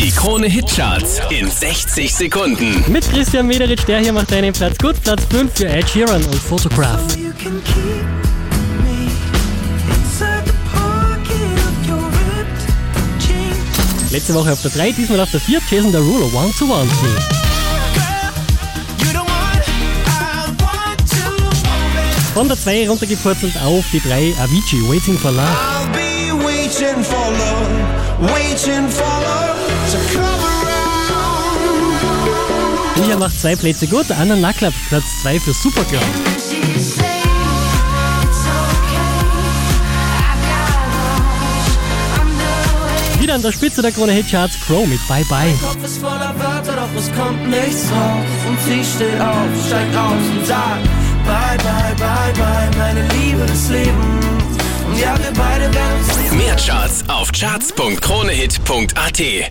Die Krone Hitcharts in 60 Sekunden. Mit Christian Mederitsch, der hier macht einen Platz gut. Platz 5 für Ed Sheeran und Photograph. Letzte Woche auf der 3, diesmal auf der 4, Jason Derulo, One to One. Von der 2 runtergepurzelt auf die 3, Avicii, Waiting for Love. Micha macht zwei Plätze gut, Anna Nackler Platz 2 für Supergirl. Wieder an der Spitze der Krone Hitcharts, Crow mit Bye Bye. Kopf ist voller Wörter, doch es kommt nichts raus. Und sie steht auf, steigt aus und sagt: Bye, bye, bye, bye, meine Liebe des Lebens. Und ja, wir beide werden uns. Mehr Charts auf charts.kronehit.at.